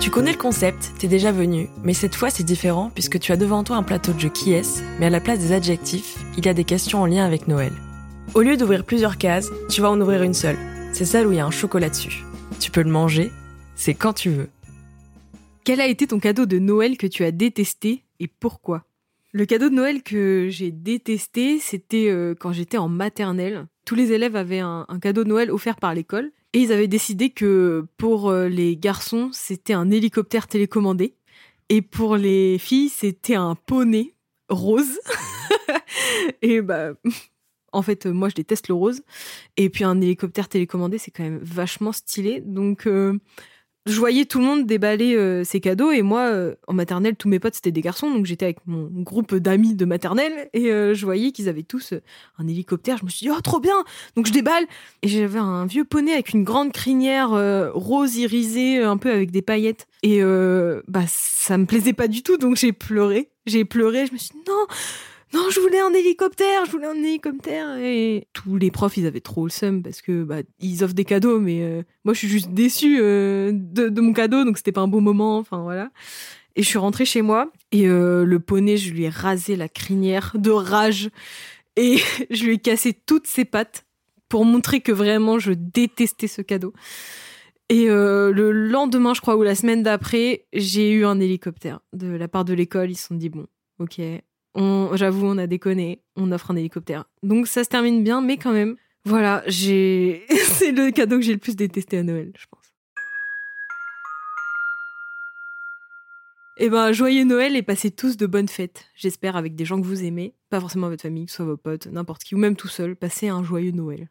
Tu connais le concept, t'es déjà venu, mais cette fois c'est différent puisque tu as devant toi un plateau de jeu qui est, mais à la place des adjectifs, il y a des questions en lien avec Noël. Au lieu d'ouvrir plusieurs cases, tu vas en ouvrir une seule. C'est celle où il y a un chocolat dessus. Tu peux le manger, c'est quand tu veux. Quel a été ton cadeau de Noël que tu as détesté et pourquoi? Le cadeau de Noël que j'ai détesté, c'était euh, quand j'étais en maternelle. Tous les élèves avaient un, cadeau de Noël offert par l'école et ils avaient décidé que pour euh, les garçons, c'était un hélicoptère télécommandé et pour les filles, c'était un poney rose. et bah en fait, moi, je déteste le rose. Et puis, un hélicoptère télécommandé, c'est quand même vachement stylé. Donc, euh, je voyais tout le monde déballer euh, ses cadeaux. Et moi, euh, en maternelle, tous mes potes, c'était des garçons. Donc, j'étais avec mon groupe d'amis de maternelle. Et je voyais qu'ils avaient tous un hélicoptère. Je me suis dit, oh, trop bien Donc, je déballe. Et j'avais un vieux poney avec une grande crinière rose irisée, un peu avec des paillettes. Et bah, ça me plaisait pas du tout. Donc, j'ai pleuré. J'ai pleuré. Je me suis dit, non non, je voulais un hélicoptère, je voulais un hélicoptère. Et tous les profs, ils avaient trop le seum parce que bah, ils offrent des cadeaux, mais euh, moi, je suis juste déçue euh, de, mon cadeau, donc c'était pas un bon moment. Enfin voilà. Et je suis rentrée chez moi et euh, le poney, je lui ai rasé la crinière de rage et je lui ai cassé toutes ses pattes pour montrer que vraiment je détestais ce cadeau. Et le lendemain, je crois, ou la semaine d'après, j'ai eu un hélicoptère de la part de l'école. Ils se sont dit bon, ok, j'avoue, on a déconné, on offre un hélicoptère. Donc ça se termine bien, mais quand même, voilà, j'ai, c'est le cadeau que j'ai le plus détesté à Noël, je pense. Eh ben, joyeux Noël et passez tous de bonnes fêtes. J'espère avec des gens que vous aimez, pas forcément votre famille, soit vos potes, n'importe qui, ou même tout seul, passez un joyeux Noël.